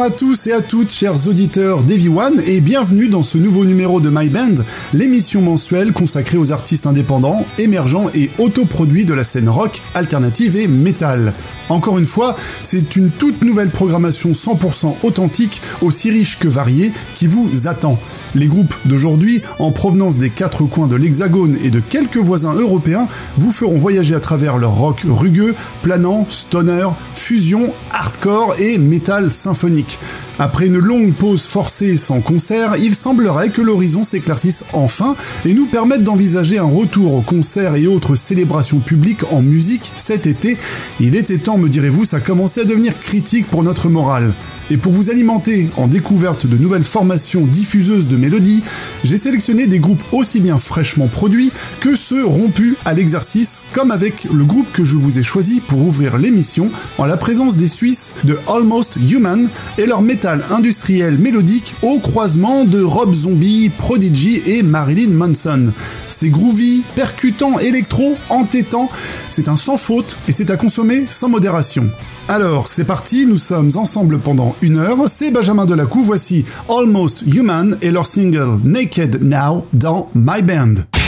Bonjour à tous et à toutes, chers auditeurs One, et bienvenue dans ce nouveau numéro de My Band, l'émission mensuelle consacrée aux artistes indépendants, émergents et autoproduits de la scène rock, alternative et metal. Encore une fois, c'est une toute nouvelle programmation 100% authentique, aussi riche que variée, qui vous attend. Les groupes d'aujourd'hui, en provenance des quatre coins de l'Hexagone et de quelques voisins européens, vous feront voyager à travers leur rock rugueux, planant, stoner, fusion, hardcore et métal symphonique. Après une longue pause forcée sans concert, il semblerait que l'horizon s'éclaircisse enfin et nous permette d'envisager un retour aux concerts et autres célébrations publiques en musique cet été. Il était temps, me direz-vous, ça commençait à devenir critique pour notre morale. Et pour vous alimenter en découverte de nouvelles formations diffuseuses de mélodies, j'ai sélectionné des groupes aussi bien fraîchement produits que ceux rompus à l'exercice, comme avec le groupe que je vous ai choisi pour ouvrir l'émission, en la présence des Suisses de Almost Human et leur métal industriel mélodique au croisement de Rob Zombie, Prodigy et Marilyn Manson. C'est groovy, percutant, électro, entêtant, c'est un sans faute et c'est à consommer sans modération. Alors, c'est parti, nous sommes ensemble pendant une heure. C'est Benjamin Delacou, voici Almost Human et leur single Naked Now dans My Band.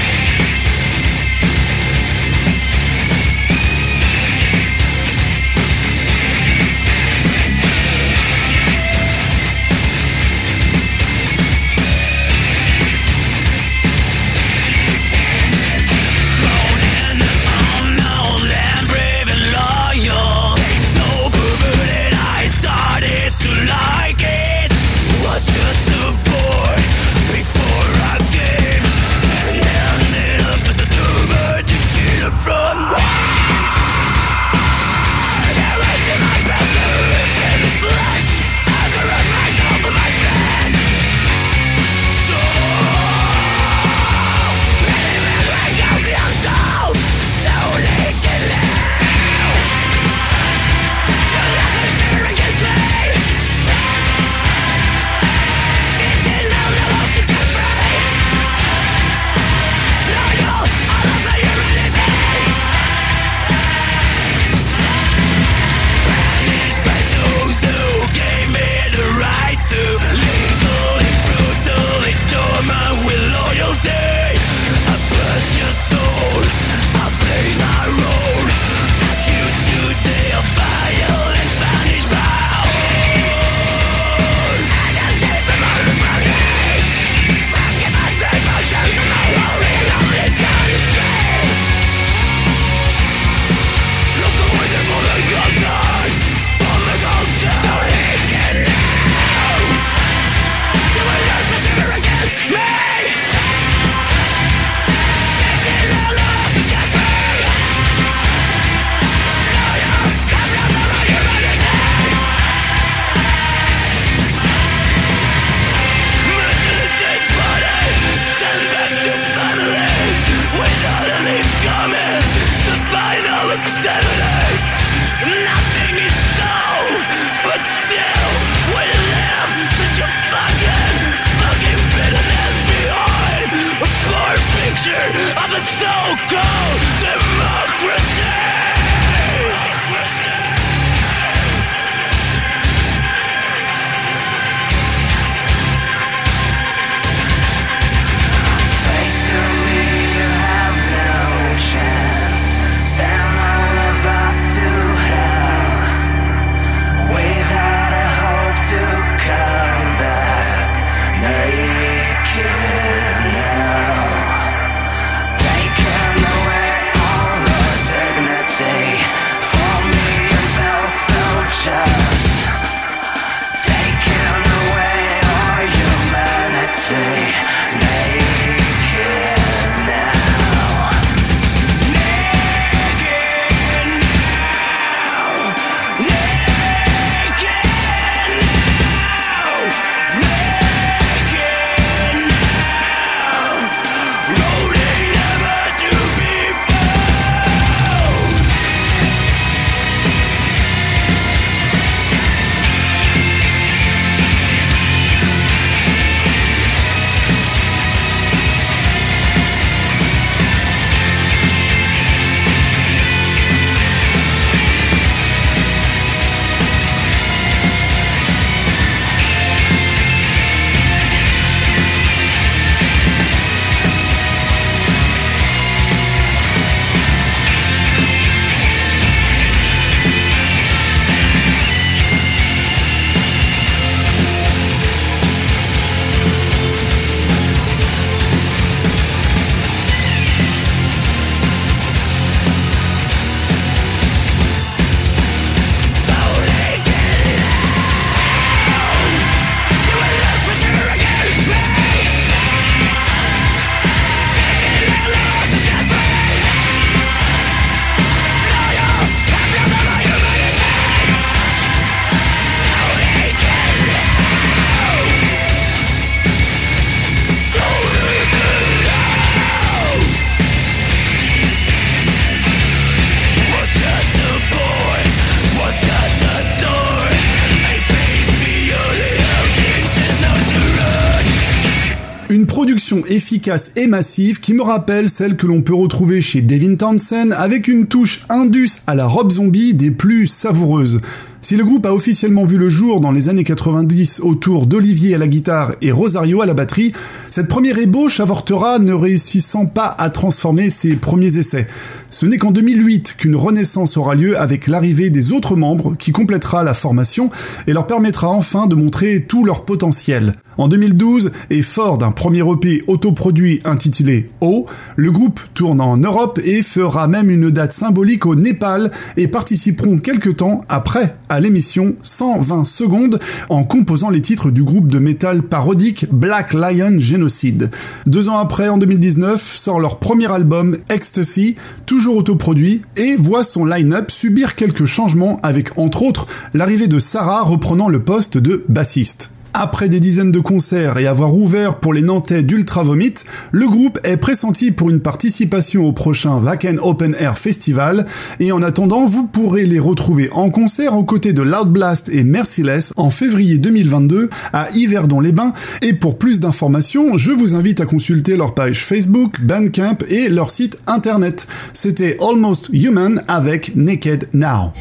Une production efficace et massive qui me rappelle celle que l'on peut retrouver chez Devin Townsend avec une touche indus à la robe zombie des plus savoureuses. Si le groupe a officiellement vu le jour dans les années 90 autour d'Olivier à la guitare et Rosario à la batterie, cette première ébauche avortera ne réussissant pas à transformer ses premiers essais. Ce n'est qu'en 2008 qu'une renaissance aura lieu avec l'arrivée des autres membres qui complétera la formation et leur permettra enfin de montrer tout leur potentiel. En 2012, et fort d'un premier EP autoproduit intitulé O, le groupe tourne en Europe et fera même une date symbolique au Népal et participeront quelques temps après à l'émission 120 secondes en composant les titres du groupe de métal parodique Black Lion Deux ans après, en 2019, sort leur premier album Ecstasy, toujours autoproduit, et voit son line-up subir quelques changements avec entre autres l'arrivée de Sarah reprenant le poste de bassiste. Après des dizaines de concerts et avoir ouvert pour les Nantais d'Ultra Vomit, le groupe est pressenti pour une participation au prochain Wacken Open Air Festival et en attendant, vous pourrez les retrouver en concert aux côtés de Loud Blast et Merciless en février 2022 à Yverdon-les-Bains et pour plus d'informations, je vous invite à consulter leur page Facebook, Bandcamp et leur site internet. C'était Almost Human avec Naked Now.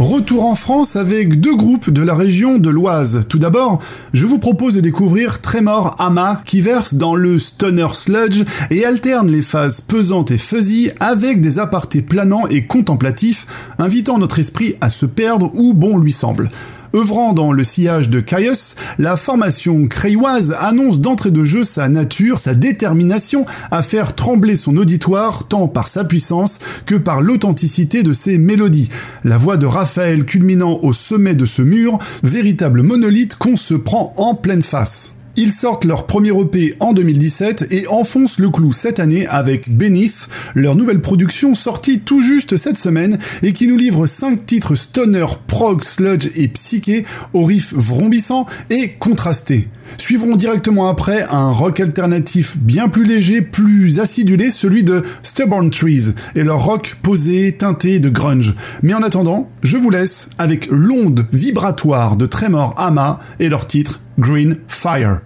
Retour en France avec deux groupes de la région de l'Oise. Tout d'abord, je vous propose de découvrir Tremor Ama qui verse dans le stoner sludge et alterne les phases pesantes et fuzzy avec des apartés planants et contemplatifs, invitant notre esprit à se perdre où bon lui semble. Œuvrant dans le sillage de Caius, la formation crayoise annonce d'entrée de jeu sa nature, sa détermination à faire trembler son auditoire tant par sa puissance que par l'authenticité de ses mélodies. La voix de Raphaël culminant au sommet de ce mur, véritable monolithe qu'on se prend en pleine face. Ils sortent leur premier EP en 2017 et enfoncent le clou cette année avec Beneath, leur nouvelle production sortie tout juste cette semaine et qui nous livre 5 titres stoner, prog, sludge et psyché au riff vrombissant et contrasté. Suivront directement après un rock alternatif bien plus léger, plus acidulé, celui de Stubborn Trees, et leur rock posé, teinté de grunge. Mais en attendant, je vous laisse avec l'onde vibratoire de Tremor Ama et leur titre Green Fire.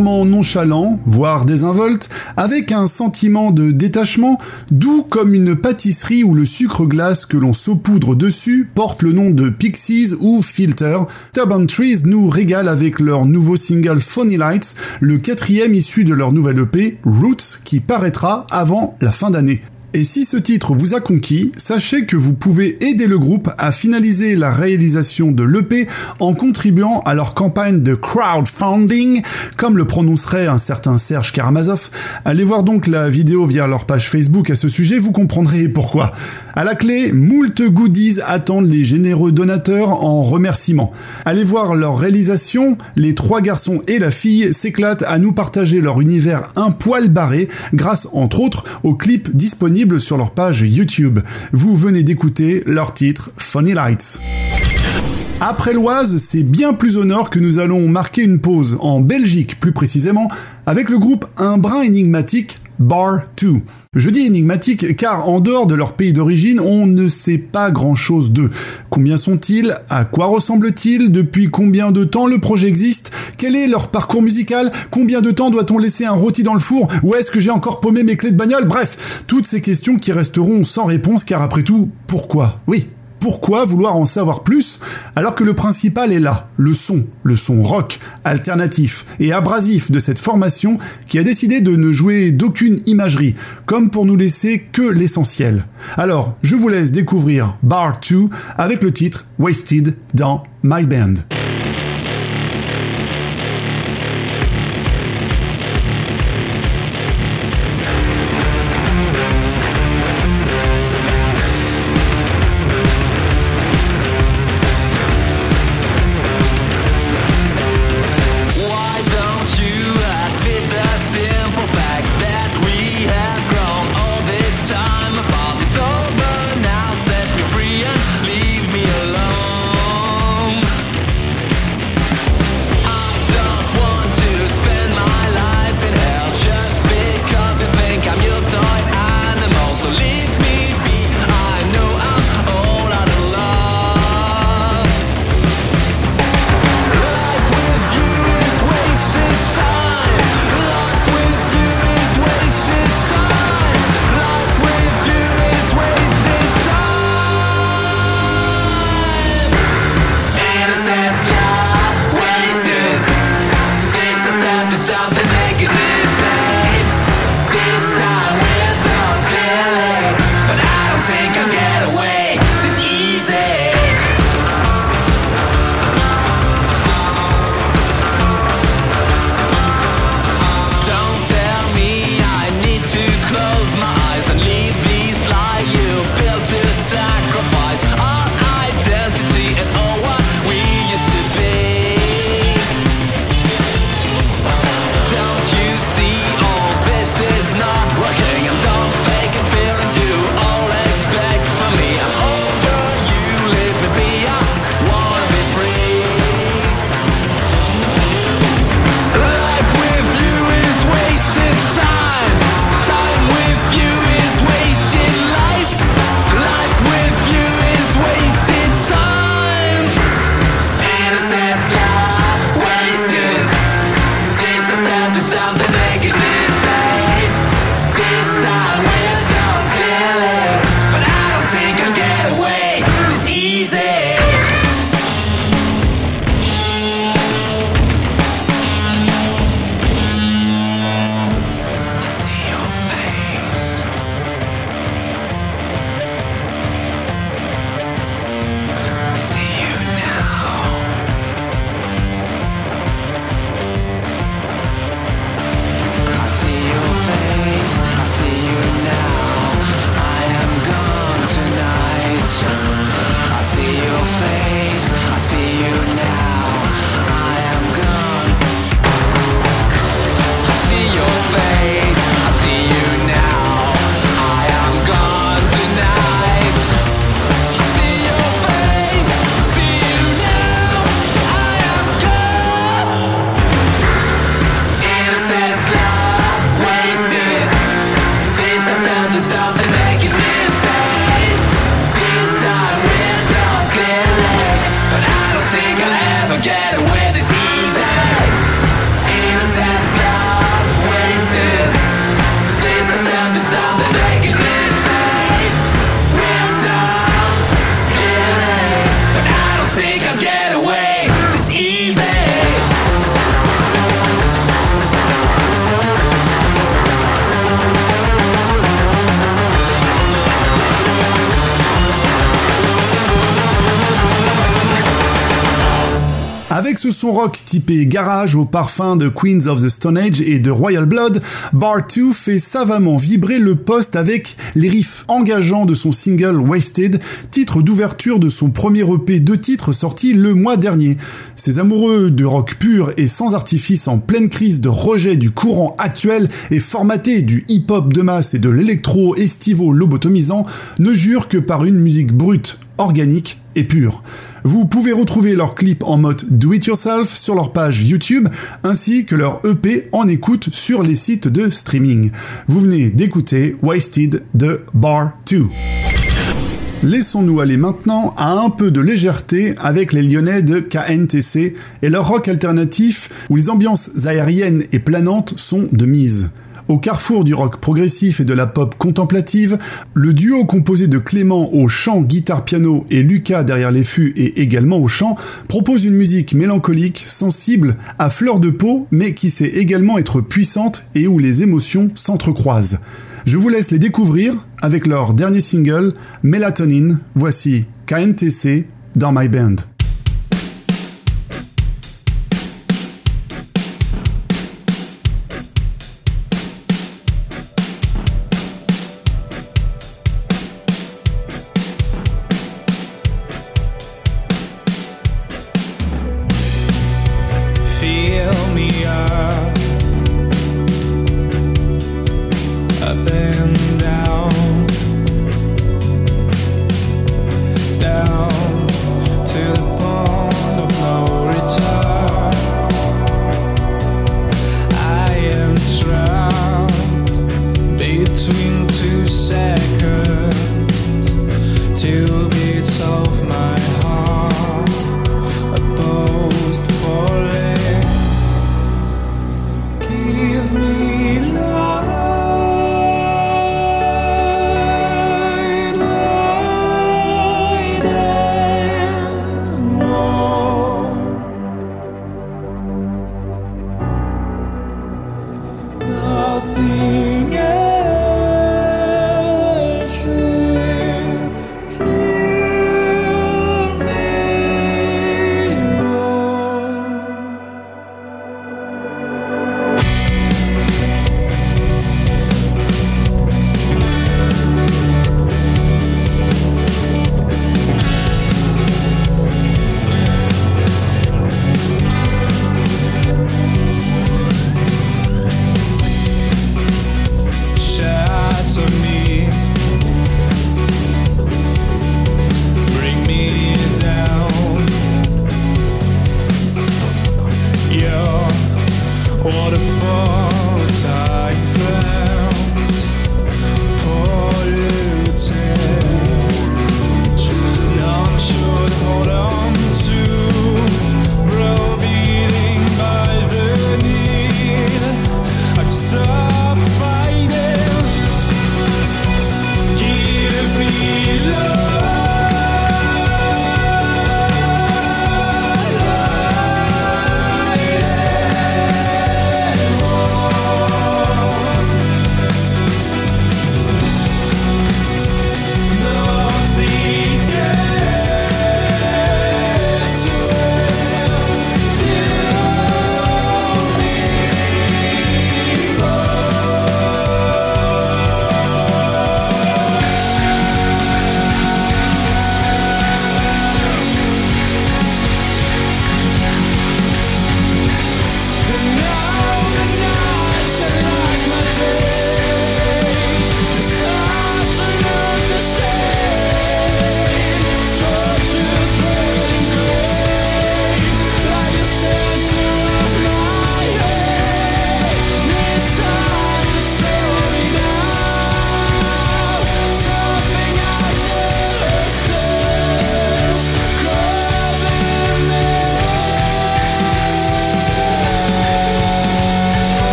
Nonchalant, voire désinvolte, avec un sentiment de détachement, doux comme une pâtisserie où le sucre glace que l'on saupoudre dessus porte le nom de Pixies ou Filter. Turban Trees nous régale avec leur nouveau single Funny Lights, le quatrième issu de leur nouvelle EP, Roots, qui paraîtra avant la fin d'année. Et si ce titre vous a conquis, sachez que vous pouvez aider le groupe à finaliser la réalisation de l'EP en contribuant à leur campagne de crowdfunding, comme le prononcerait un certain Serge Karamazov. Allez voir donc la vidéo via leur page Facebook à ce sujet, vous comprendrez pourquoi. À la clé, moult goodies attendent les généreux donateurs en remerciement. Allez voir leur réalisation, les trois garçons et la fille s'éclatent à nous partager leur univers un poil barré grâce entre autres au clip disponible sur leur page YouTube. Vous venez d'écouter leur titre Funny Lights. Après l'Oise, c'est bien plus au nord que nous allons marquer une pause, en Belgique plus précisément, avec le groupe Un brin énigmatique Bar 2. Je dis énigmatique car en dehors de leur pays d'origine, on ne sait pas grand-chose d'eux. Combien sont-ils? À quoi ressemblent-ils? Depuis combien de temps le projet existe? Quel est leur parcours musical? Combien de temps doit-on laisser un rôti dans le four? Où est-ce que j'ai encore paumé mes clés de bagnole? Bref, toutes ces questions qui resteront sans réponse car après tout, pourquoi? Oui, pourquoi vouloir en savoir plus alors que le principal est là, le son, le son rock, alternatif et abrasif de cette formation qui a décidé de ne jouer d'aucune imagerie, comme pour nous laisser que l'essentiel. Alors, je vous laisse découvrir Bar 2 avec le titre Wasted dans My Band. Son rock typé garage au parfum de Queens of the Stone Age et de Royal Blood, Bar 2 fait savamment vibrer le poste avec les riffs engageants de son single Wasted, titre d'ouverture de son premier EP de titres sorti le mois dernier. Ces amoureux de rock pur et sans artifice en pleine crise de rejet du courant actuel et formaté du hip-hop de masse et de l'électro estivo lobotomisant ne jurent que par une musique brute, organique et pure. Vous pouvez retrouver leurs clips en mode do it yourself sur leur page YouTube ainsi que leur EP en écoute sur les sites de streaming. Vous venez d'écouter Wasted de Bar 2. Laissons-nous aller maintenant à un peu de légèreté avec les Lyonnais de KNTC et leur rock alternatif où les ambiances aériennes et planantes sont de mise. Au carrefour du rock progressif et de la pop contemplative, le duo composé de Clément au chant, guitare-piano et Lucas derrière les fûts et également au chant propose une musique mélancolique, sensible, à fleur de peau, mais qui sait également être puissante et où les émotions s'entrecroisent. Je vous laisse les découvrir avec leur dernier single, Melatonin. Voici KNTC dans My Band.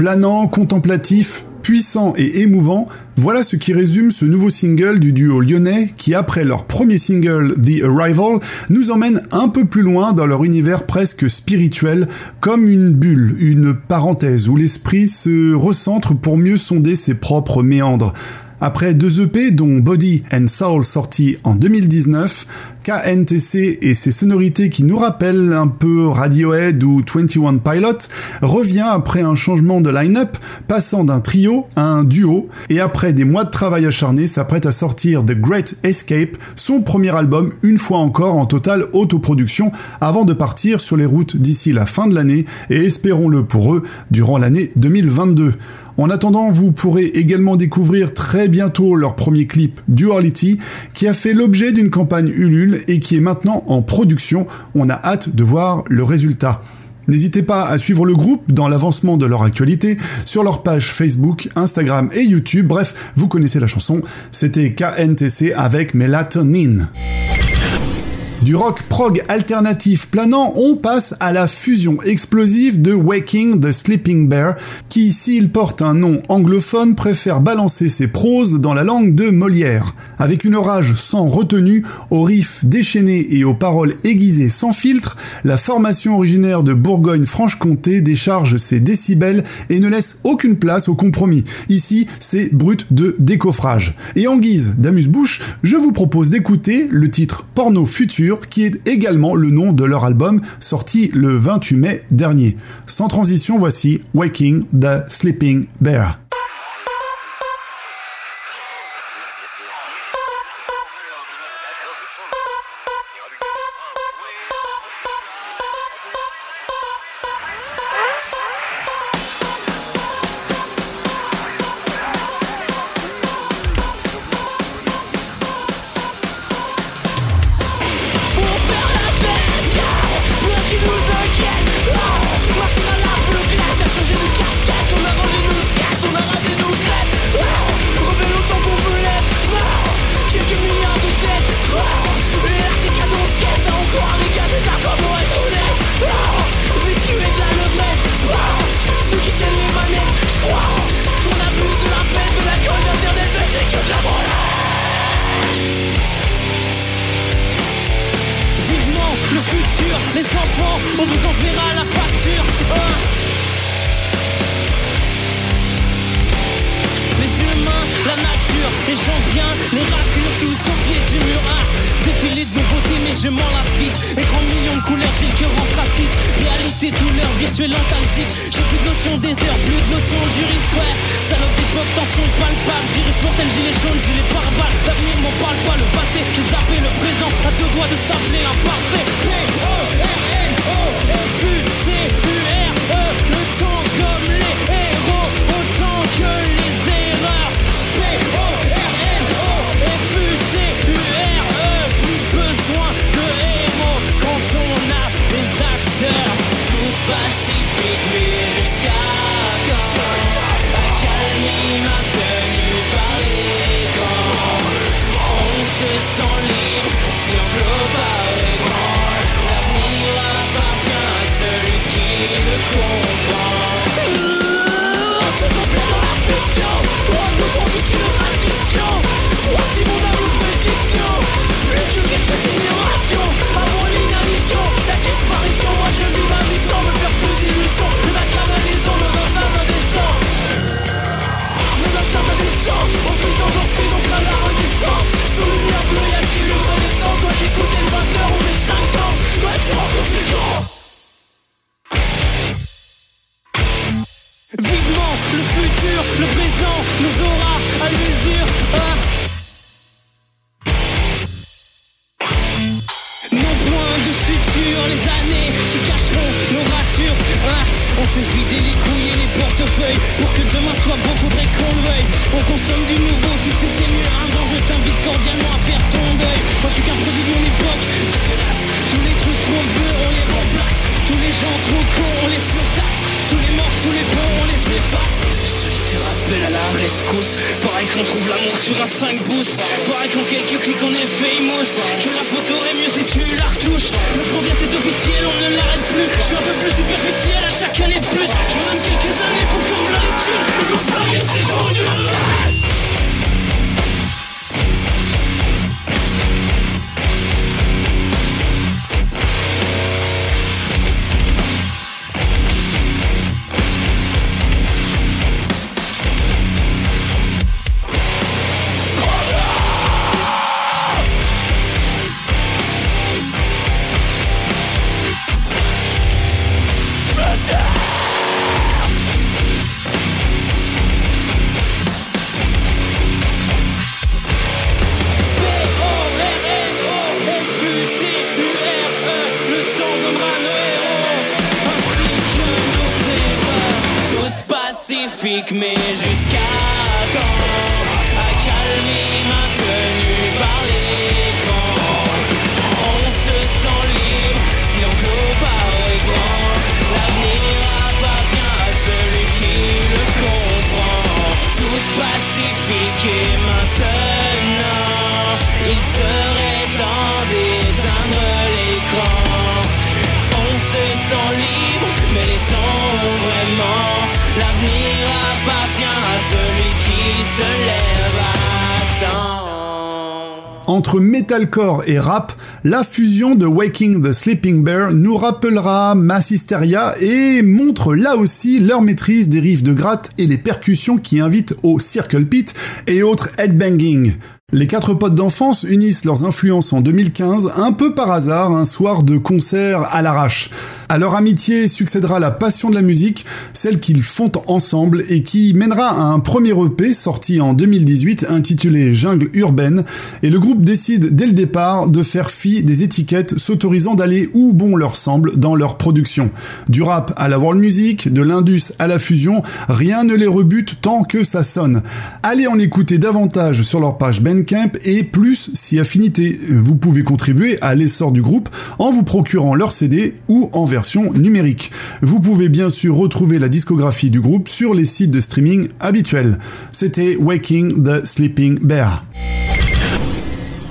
Planant, contemplatif, puissant et émouvant, voilà ce qui résume ce nouveau single du duo lyonnais qui, après leur premier single The Arrival, nous emmène un peu plus loin dans leur univers presque spirituel, comme une bulle, une parenthèse où l'esprit se recentre pour mieux sonder ses propres méandres. Après deux EP dont Body and Soul sortis en 2019, KNTC et ses sonorités qui nous rappellent un peu Radiohead ou 21 Pilot revient après un changement de line-up, passant d'un trio à un duo, et après des mois de travail acharné s'apprête à sortir The Great Escape, son premier album une fois encore en totale autoproduction, avant de partir sur les routes d'ici la fin de l'année, et espérons-le pour eux, durant l'année 2022. En attendant, vous pourrez également découvrir très bientôt leur premier clip Duality, qui a fait l'objet d'une campagne Ulule et qui est maintenant en production. On a hâte de voir le résultat. N'hésitez pas à suivre le groupe dans l'avancement de leur actualité sur leur page Facebook, Instagram et YouTube. Bref, vous connaissez la chanson. C'était KNTC avec Melatonin. Du rock prog alternatif planant, on passe à la fusion explosive de Waking the Sleeping Bear, qui, s'il porte un nom anglophone, préfère balancer ses proses dans la langue de Molière. Avec une rage sans retenue, aux riffs déchaînés et aux paroles aiguisées sans filtre, la formation originaire de Bourgogne-Franche-Comté décharge ses décibels et ne laisse aucune place au compromis. Ici, c'est brut de décoffrage. Et en guise d'amuse-bouche, je vous propose d'écouter le titre Porno Futur qui est également le nom de leur album sorti le 28 mai dernier. Sans transition, voici Waking the Sleeping Bear. Nos points de suture, les années qui cacheront nos ratures. Ah, on s'est vidé les couilles et les portefeuilles. Pour que demain soit beau, faudrait qu'on le veuille. On consomme du nouveau, si c'était mieux avant, je t'invite cordialement à faire ton deuil. Moi, je suis qu'un produit de mon époque. Tous les trucs trop bleus, on les remplace. Tous les gens trop cons, on les surtaxe. Tous les morts sous les ponts, on les efface. Ceux qui te rappelle à la rescousse Pareil qu'on trouve l'amour sur un 5 pouces. Pareil qu'en quelques clics on est famous Que la photo est mieux si tu la retouches. Le progrès c'est officiel, on ne l'arrête plus. Je suis un peu plus superficiel à chaque année de plus. Je même quelques années pour faire la lecture. Et rap, la fusion de Waking the Sleeping Bear nous rappellera Mass Hysteria et montre là aussi leur maîtrise des riffs de gratte et les percussions qui invitent au circle pit et autres headbanging. Les quatre potes d'enfance unissent leurs influences en 2015, un peu par hasard, un soir de concert à l'arrache. À leur amitié succédera la passion de la musique, celle qu'ils font ensemble et qui mènera à un premier EP sorti en 2018 intitulé Jungle Urbaine, et le groupe décide dès le départ de faire fi des étiquettes s'autorisant d'aller où bon leur semble dans leur production. Du rap à la world music, de l'indus à la fusion, rien ne les rebute tant que ça sonne. Allez en écouter davantage sur leur page Bandcamp et plus si affinité. Vous pouvez contribuer à l'essor du groupe en vous procurant leur CD ou en version numérique. Vous pouvez bien sûr retrouver la discographie du groupe sur les sites de streaming habituels. C'était Waking the Sleeping Bear.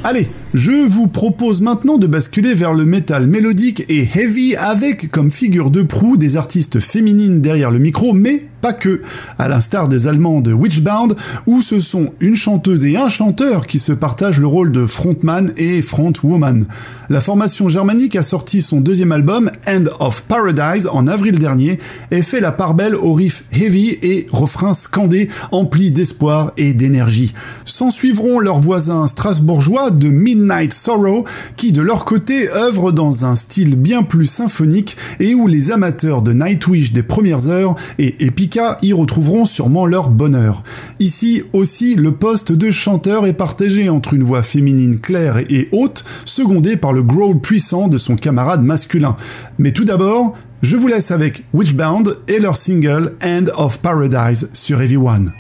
Allez, je vous propose maintenant de basculer vers le métal mélodique et heavy avec comme figure de proue des artistes féminines derrière le micro, mais pas que, à l'instar des Allemands de Witchbound, où ce sont une chanteuse et un chanteur qui se partagent le rôle de frontman et frontwoman. La formation germanique a sorti son deuxième album, End of Paradise, en avril dernier, et fait la part belle aux riffs heavy et refrains scandés, emplis d'espoir et d'énergie. S'en suivront leurs voisins strasbourgeois de Midnight Sorrow, qui de leur côté œuvrent dans un style bien plus symphonique et où les amateurs de Nightwish des premières heures et Epica y retrouveront sûrement leur bonheur. Ici aussi, le poste de chanteur est partagé entre une voix féminine claire et haute, secondée par le growl puissant de son camarade masculin. Mais tout d'abord, je vous laisse avec Witchbound et leur single End of Paradise sur Everyone.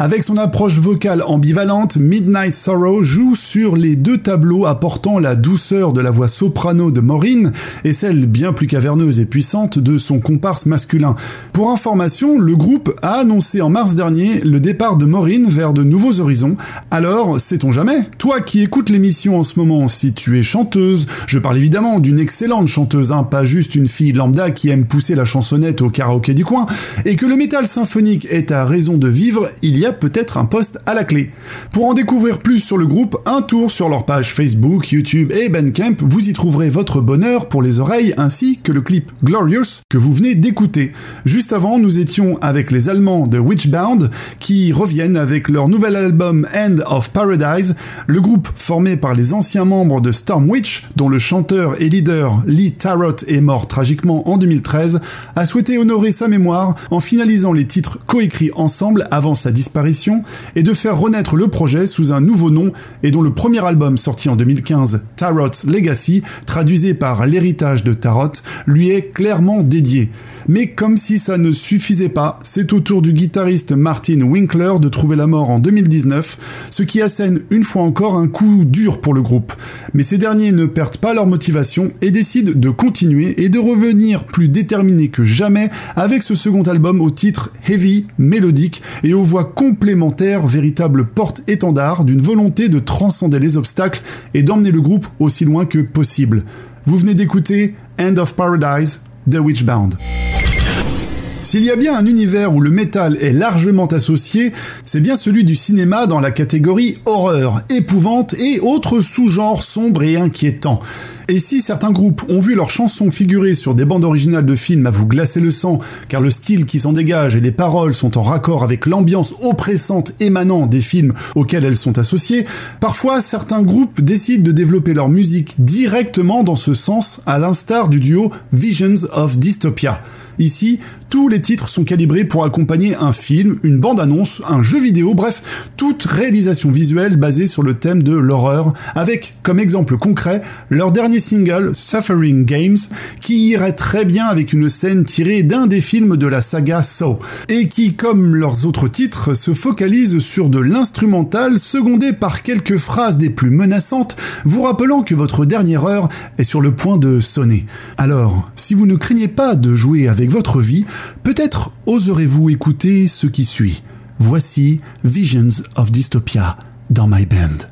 Avec son approche vocale ambivalente, Midnight Sorrow joue sur les deux tableaux apportant la douceur de la voix soprano de Maureen et celle bien plus caverneuse et puissante de son comparse masculin. Pour information, le groupe a annoncé en mars dernier le départ de Maureen vers de nouveaux horizons. Alors, sait-on jamais? Toi qui écoutes l'émission en ce moment, si tu es chanteuse, je parle évidemment d'une excellente chanteuse, hein, pas juste une fille lambda qui aime pousser la chansonnette au karaoké du coin, et que le métal symphonique est à raison de vivre, il y a peut-être un poste à la clé. Pour en découvrir plus sur le groupe, un tour sur leur page Facebook, YouTube et Bandcamp, vous y trouverez votre bonheur pour les oreilles ainsi que le clip Glorious que vous venez d'écouter. Juste avant, nous étions avec les Allemands de Witchbound qui reviennent avec leur nouvel album End of Paradise, le groupe formé par les anciens membres de Storm Witch, dont le chanteur et leader Lee Tarot est mort tragiquement en 2013, a souhaité honorer sa mémoire en finalisant les titres coécrits ensemble avant sa disparition et de faire renaître le projet sous un nouveau nom et dont le premier album sorti en 2015, Tarot Legacy, traduisé par l'héritage de Tarot, lui est clairement dédié. Mais comme si ça ne suffisait pas, c'est au tour du guitariste Martin Winkler de trouver la mort en 2019, ce qui assène une fois encore un coup dur pour le groupe. Mais ces derniers ne perdent pas leur motivation et décident de continuer et de revenir plus déterminés que jamais avec ce second album au titre heavy, mélodique et aux voix complémentaires, véritable porte-étendard d'une volonté de transcender les obstacles et d'emmener le groupe aussi loin que possible. Vous venez d'écouter End of Paradise The Witchbound. S'il y a bien un univers où le métal est largement associé, c'est bien celui du cinéma dans la catégorie horreur, épouvante et autres sous-genres sombres et inquiétants. Et si certains groupes ont vu leurs chansons figurer sur des bandes originales de films à vous glacer le sang, car le style qui s'en dégage et les paroles sont en raccord avec l'ambiance oppressante émanant des films auxquels elles sont associées, parfois certains groupes décident de développer leur musique directement dans ce sens, à l'instar du duo Visions of Dystopia. Ici, tous les titres sont calibrés pour accompagner un film, une bande-annonce, un jeu vidéo, bref, toute réalisation visuelle basée sur le thème de l'horreur, avec comme exemple concret leur dernier single, Suffering Games, qui irait très bien avec une scène tirée d'un des films de la saga Saw, et qui, comme leurs autres titres, se focalise sur de l'instrumental secondé par quelques phrases des plus menaçantes, vous rappelant que votre dernière heure est sur le point de sonner. Alors, si vous ne craignez pas de jouer avec votre vie, Peut-être oserez-vous écouter ce qui suit. Voici Visions of Dystopia dans My Band.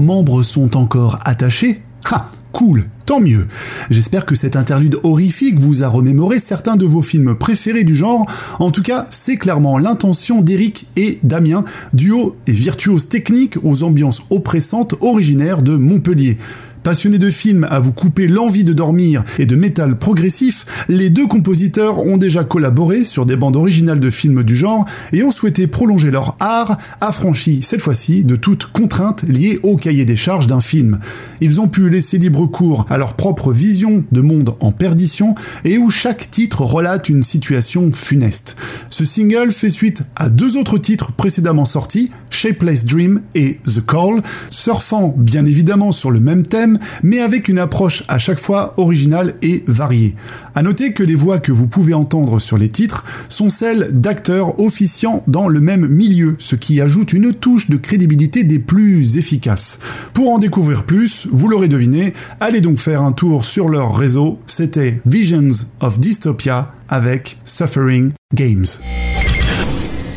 Membres sont encore attachés? Ha Cool, tant mieux. J'espère que cette interlude horrifique vous a remémoré certains de vos films préférés du genre. En tout cas, c'est clairement l'intention d'Eric et Damien, duo et virtuose technique aux ambiances oppressantes originaires de Montpellier. Passionnés de films à vous couper l'envie de dormir et de métal progressif, les deux compositeurs ont déjà collaboré sur des bandes originales de films du genre et ont souhaité prolonger leur art, affranchi cette fois-ci de toute contrainte liée au cahier des charges d'un film. Ils ont pu laisser libre cours à leur propre vision de monde en perdition et où chaque titre relate une situation funeste. Ce single fait suite à deux autres titres précédemment sortis, Shapeless Dream et The Call, surfant bien évidemment sur le même thème mais avec une approche à chaque fois originale et variée. À noter que les voix que vous pouvez entendre sur les titres sont celles d'acteurs officiant dans le même milieu, ce qui ajoute une touche de crédibilité des plus efficaces. Pour en découvrir plus, vous l'aurez deviné, allez donc faire un tour sur leur réseau, c'était Visions of Dystopia avec Suffering Games.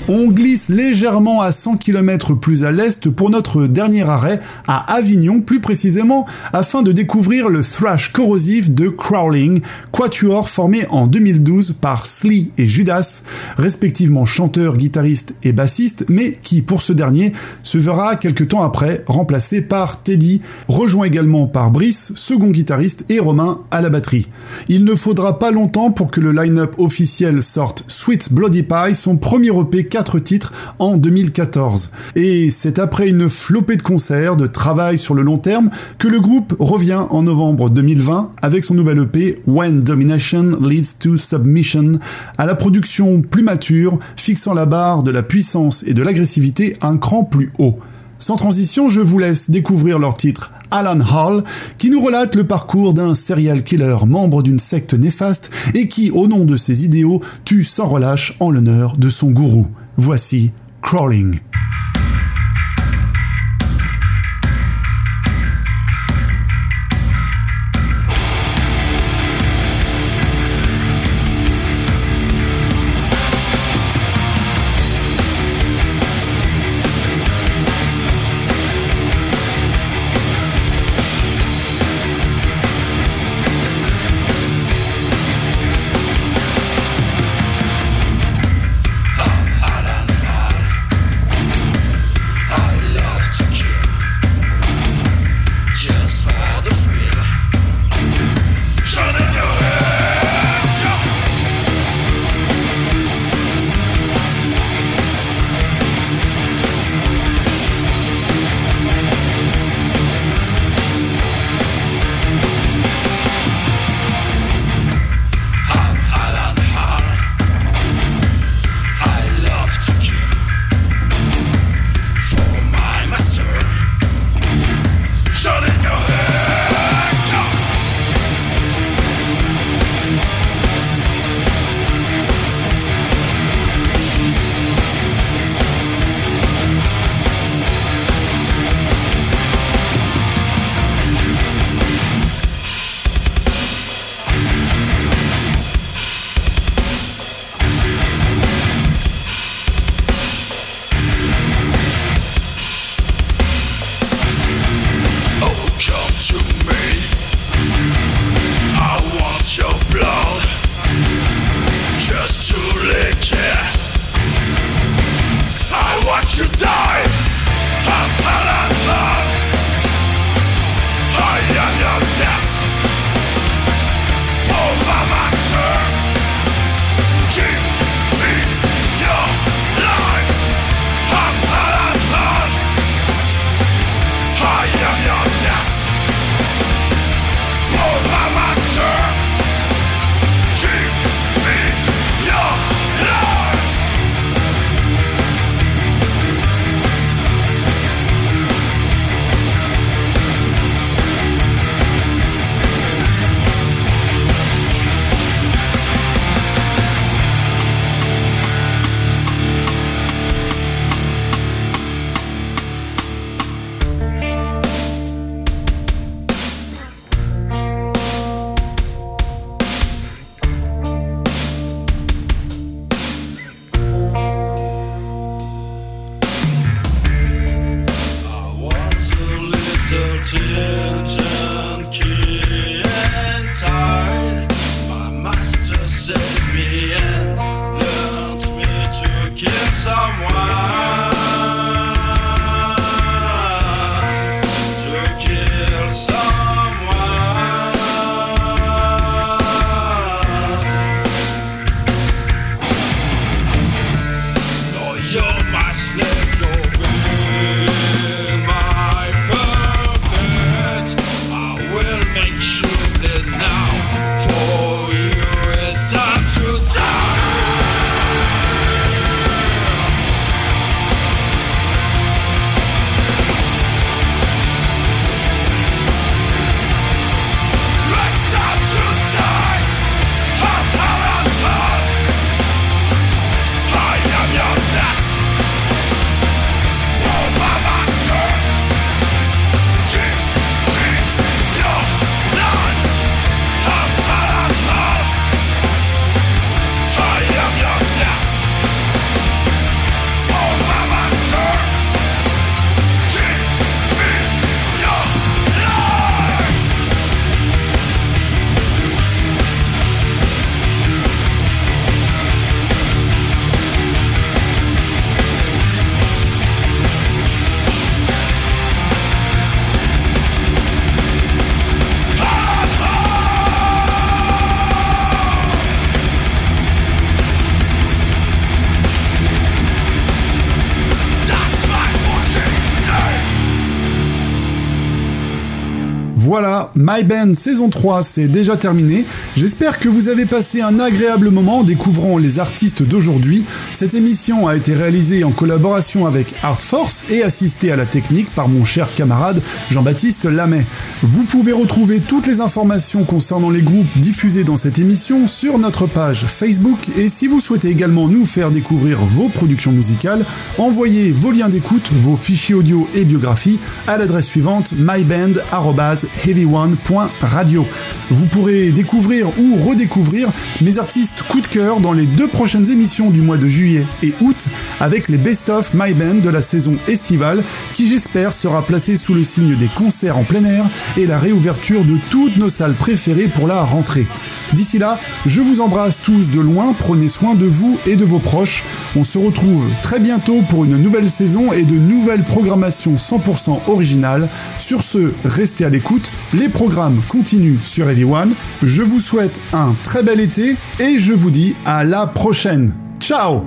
On glisse légèrement à 100 km plus à l'est pour notre dernier arrêt, à Avignon plus précisément, afin de découvrir le thrash corrosif de Crawling, quatuor formé en 2012 par Slee et Judas, respectivement chanteurs, guitaristes et bassistes, mais qui pour ce dernier se verra quelques temps après remplacé par Teddy, rejoint également par Brice, second guitariste, et Romain à la batterie. Il ne faudra pas longtemps pour que le line-up officiel sorte Sweet Bloody Pie, son premier EP titres en 2014. Et c'est après une flopée de concerts, de travail sur le long terme, que le groupe revient en novembre 2020 avec son nouvel EP When Domination Leads to Submission, à la production plus mature, fixant la barre de la puissance et de l'agressivité un cran plus haut. Sans transition, je vous laisse découvrir leur titre Alan Hall, qui nous relate le parcours d'un serial killer membre d'une secte néfaste et qui, au nom de ses idéaux, tue sans relâche en l'honneur de son gourou. Voici Crawling. My Band saison 3 c'est déjà terminé. J'espère que vous avez passé un agréable moment en découvrant les artistes d'aujourd'hui. Cette émission a été réalisée en collaboration avec Art Force et assistée à la technique par mon cher camarade Jean-Baptiste Lamet. Vous pouvez retrouver toutes les informations concernant les groupes diffusés dans cette émission sur notre page Facebook et si vous souhaitez également nous faire découvrir vos productions musicales, envoyez vos liens d'écoute, vos fichiers audio et biographies à l'adresse suivante myband@ heavyone.radio. Vous pourrez découvrir ou redécouvrir mes artistes coup de cœur dans les deux prochaines émissions du mois de juillet et août avec les Best of My Band de la saison estivale qui j'espère sera placé sous le signe des concerts en plein air et la réouverture de toutes nos salles préférées pour la rentrée. D'ici là, je vous embrasse tous de loin, prenez soin de vous et de vos proches. On se retrouve très bientôt pour une nouvelle saison et de nouvelles programmations 100% originales. Sur ce, restez à l'écoute, les programmes continuent sur Everyone. Je vous souhaite un très bel été et je vous dis à la prochaine. Ciao